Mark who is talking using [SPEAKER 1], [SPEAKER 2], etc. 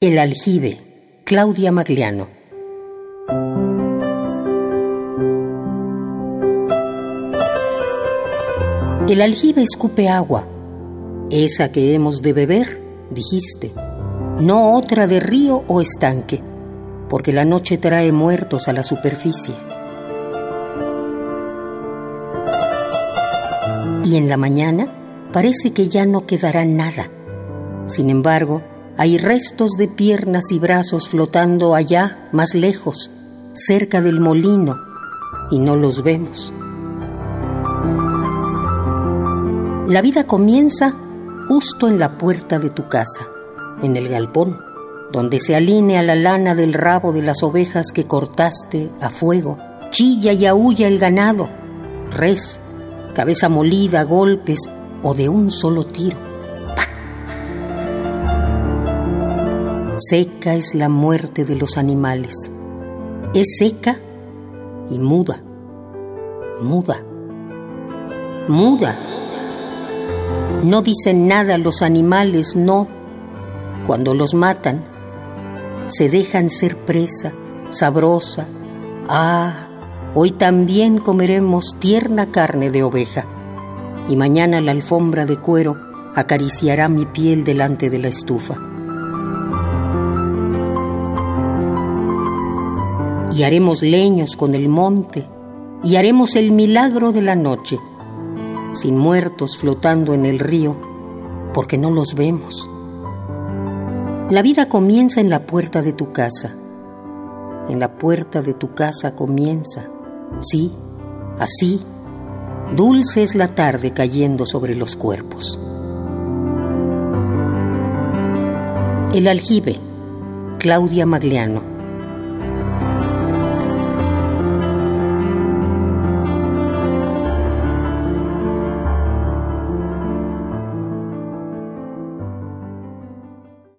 [SPEAKER 1] El aljibe, Claudia Magliano. El aljibe escupe agua, esa que hemos de beber, dijiste, no otra de río o estanque, porque la noche trae muertos a la superficie. Y en la mañana parece que ya no quedará nada. Sin embargo, hay restos de piernas y brazos flotando allá, más lejos, cerca del molino, y no los vemos. La vida comienza justo en la puerta de tu casa, en el galpón, donde se alinea la lana del rabo de las ovejas que cortaste a fuego, chilla y aúlla el ganado, res, cabeza molida, golpes o de un solo tiro Seca es la muerte de los animales. Es seca y muda. Muda. Muda. No dicen nada los animales, no. Cuando los matan, se dejan ser presa, sabrosa. Ah, hoy también comeremos tierna carne de oveja. Y mañana la alfombra de cuero acariciará mi piel delante de la estufa. Y haremos leños con el monte, y haremos el milagro de la noche, sin muertos flotando en el río, porque no los vemos. La vida comienza en la puerta de tu casa. En la puerta de tu casa comienza. Sí, así. Dulce es la tarde cayendo sobre los cuerpos. El aljibe, Claudia Magliano.